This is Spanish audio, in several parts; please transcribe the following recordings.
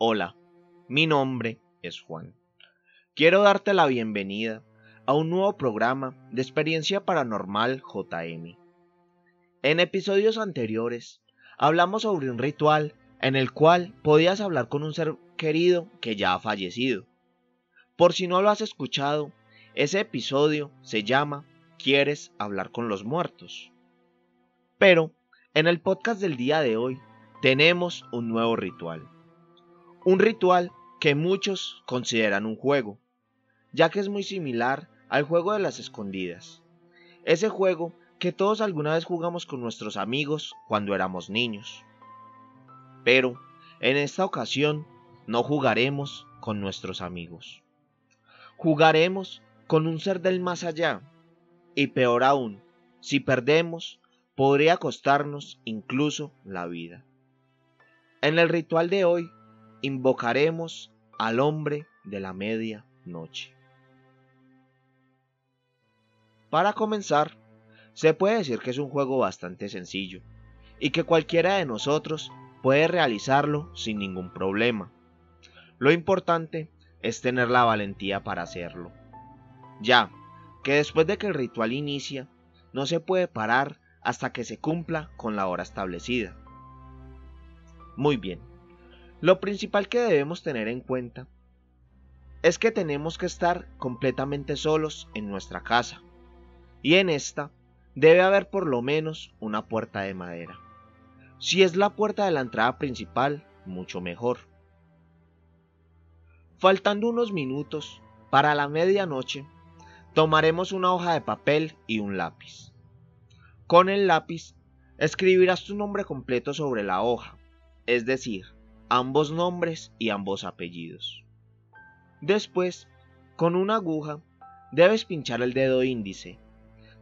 Hola, mi nombre es Juan. Quiero darte la bienvenida a un nuevo programa de experiencia paranormal JM. En episodios anteriores hablamos sobre un ritual en el cual podías hablar con un ser querido que ya ha fallecido. Por si no lo has escuchado, ese episodio se llama ¿Quieres hablar con los muertos? Pero en el podcast del día de hoy tenemos un nuevo ritual. Un ritual que muchos consideran un juego, ya que es muy similar al juego de las escondidas. Ese juego que todos alguna vez jugamos con nuestros amigos cuando éramos niños. Pero en esta ocasión no jugaremos con nuestros amigos. Jugaremos con un ser del más allá. Y peor aún, si perdemos, podría costarnos incluso la vida. En el ritual de hoy invocaremos al hombre de la media noche. Para comenzar, se puede decir que es un juego bastante sencillo y que cualquiera de nosotros puede realizarlo sin ningún problema. Lo importante es tener la valentía para hacerlo. Ya, que después de que el ritual inicia, no se puede parar hasta que se cumpla con la hora establecida. Muy bien, lo principal que debemos tener en cuenta es que tenemos que estar completamente solos en nuestra casa, y en esta debe haber por lo menos una puerta de madera. Si es la puerta de la entrada principal, mucho mejor. Faltando unos minutos para la medianoche, tomaremos una hoja de papel y un lápiz. Con el lápiz, escribirás tu nombre completo sobre la hoja, es decir, ambos nombres y ambos apellidos. Después, con una aguja, debes pinchar el dedo índice,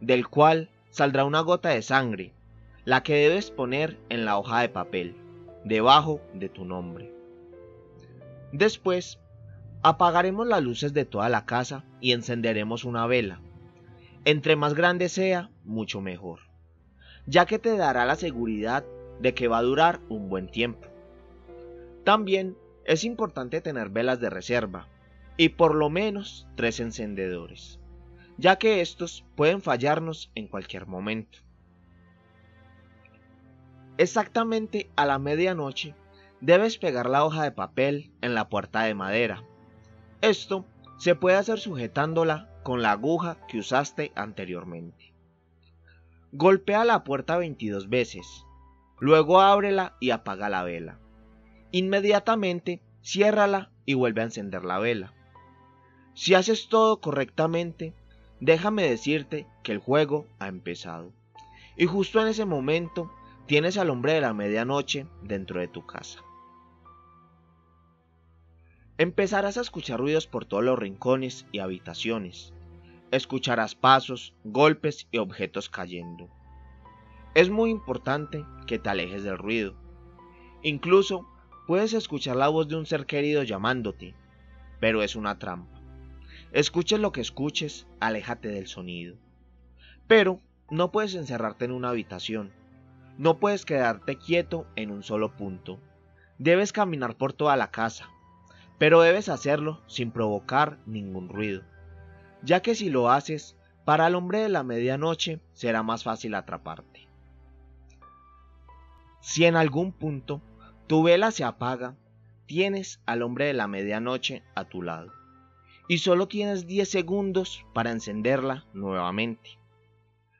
del cual saldrá una gota de sangre, la que debes poner en la hoja de papel, debajo de tu nombre. Después, apagaremos las luces de toda la casa y encenderemos una vela. Entre más grande sea, mucho mejor, ya que te dará la seguridad de que va a durar un buen tiempo. También es importante tener velas de reserva y por lo menos tres encendedores, ya que estos pueden fallarnos en cualquier momento. Exactamente a la medianoche debes pegar la hoja de papel en la puerta de madera. Esto se puede hacer sujetándola con la aguja que usaste anteriormente. Golpea la puerta 22 veces, luego ábrela y apaga la vela. Inmediatamente ciérrala y vuelve a encender la vela. Si haces todo correctamente, déjame decirte que el juego ha empezado. Y justo en ese momento tienes al hombre de la medianoche dentro de tu casa. Empezarás a escuchar ruidos por todos los rincones y habitaciones. Escucharás pasos, golpes y objetos cayendo. Es muy importante que te alejes del ruido. Incluso Puedes escuchar la voz de un ser querido llamándote, pero es una trampa. Escuches lo que escuches, aléjate del sonido. Pero no puedes encerrarte en una habitación. No puedes quedarte quieto en un solo punto. Debes caminar por toda la casa, pero debes hacerlo sin provocar ningún ruido, ya que si lo haces, para el hombre de la medianoche será más fácil atraparte. Si en algún punto tu vela se apaga, tienes al hombre de la medianoche a tu lado. Y solo tienes 10 segundos para encenderla nuevamente.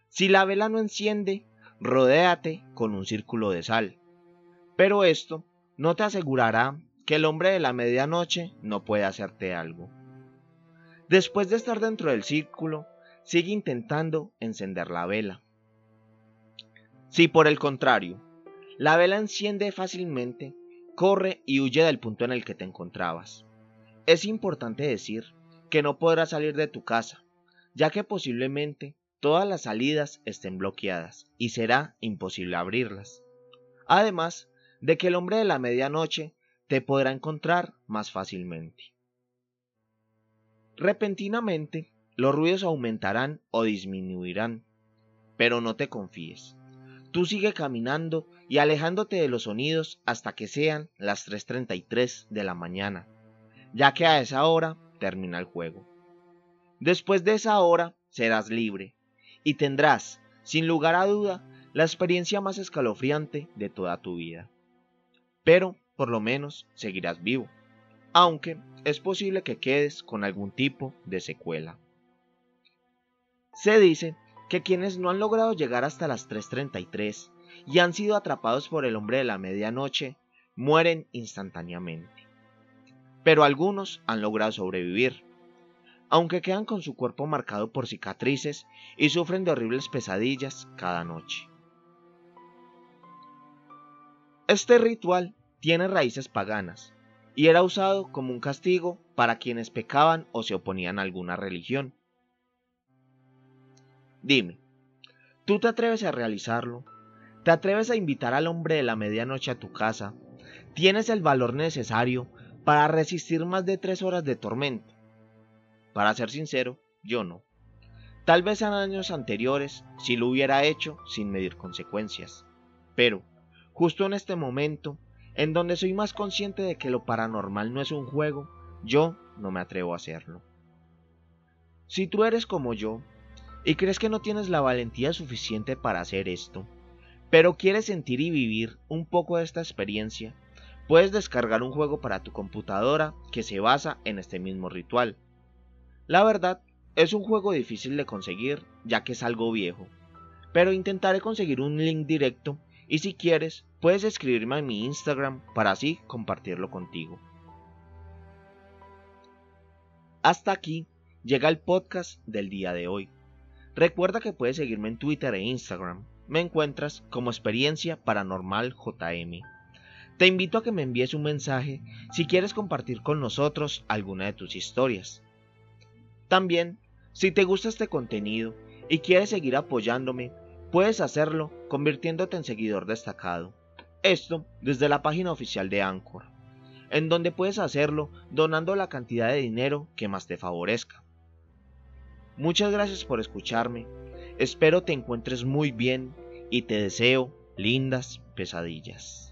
Si la vela no enciende, rodéate con un círculo de sal. Pero esto no te asegurará que el hombre de la medianoche no puede hacerte algo. Después de estar dentro del círculo, sigue intentando encender la vela. Si por el contrario la vela enciende fácilmente, corre y huye del punto en el que te encontrabas. Es importante decir que no podrás salir de tu casa, ya que posiblemente todas las salidas estén bloqueadas y será imposible abrirlas. Además de que el hombre de la medianoche te podrá encontrar más fácilmente. Repentinamente, los ruidos aumentarán o disminuirán, pero no te confíes Tú sigue caminando y alejándote de los sonidos hasta que sean las 3.33 de la mañana, ya que a esa hora termina el juego. Después de esa hora serás libre y tendrás, sin lugar a duda, la experiencia más escalofriante de toda tu vida. Pero, por lo menos, seguirás vivo, aunque es posible que quedes con algún tipo de secuela. Se dice que quienes no han logrado llegar hasta las 3.33 y han sido atrapados por el hombre de la medianoche mueren instantáneamente. Pero algunos han logrado sobrevivir, aunque quedan con su cuerpo marcado por cicatrices y sufren de horribles pesadillas cada noche. Este ritual tiene raíces paganas y era usado como un castigo para quienes pecaban o se oponían a alguna religión. Dime, ¿tú te atreves a realizarlo? ¿Te atreves a invitar al hombre de la medianoche a tu casa? ¿Tienes el valor necesario para resistir más de tres horas de tormento? Para ser sincero, yo no. Tal vez en años anteriores si lo hubiera hecho sin medir consecuencias. Pero, justo en este momento, en donde soy más consciente de que lo paranormal no es un juego, yo no me atrevo a hacerlo. Si tú eres como yo, y crees que no tienes la valentía suficiente para hacer esto, pero quieres sentir y vivir un poco de esta experiencia, puedes descargar un juego para tu computadora que se basa en este mismo ritual. La verdad, es un juego difícil de conseguir ya que es algo viejo, pero intentaré conseguir un link directo y si quieres puedes escribirme en mi Instagram para así compartirlo contigo. Hasta aquí llega el podcast del día de hoy. Recuerda que puedes seguirme en Twitter e Instagram. Me encuentras como Experiencia Paranormal JM. Te invito a que me envíes un mensaje si quieres compartir con nosotros alguna de tus historias. También, si te gusta este contenido y quieres seguir apoyándome, puedes hacerlo convirtiéndote en seguidor destacado. Esto desde la página oficial de Anchor, en donde puedes hacerlo donando la cantidad de dinero que más te favorezca. Muchas gracias por escucharme. Espero te encuentres muy bien y te deseo lindas pesadillas.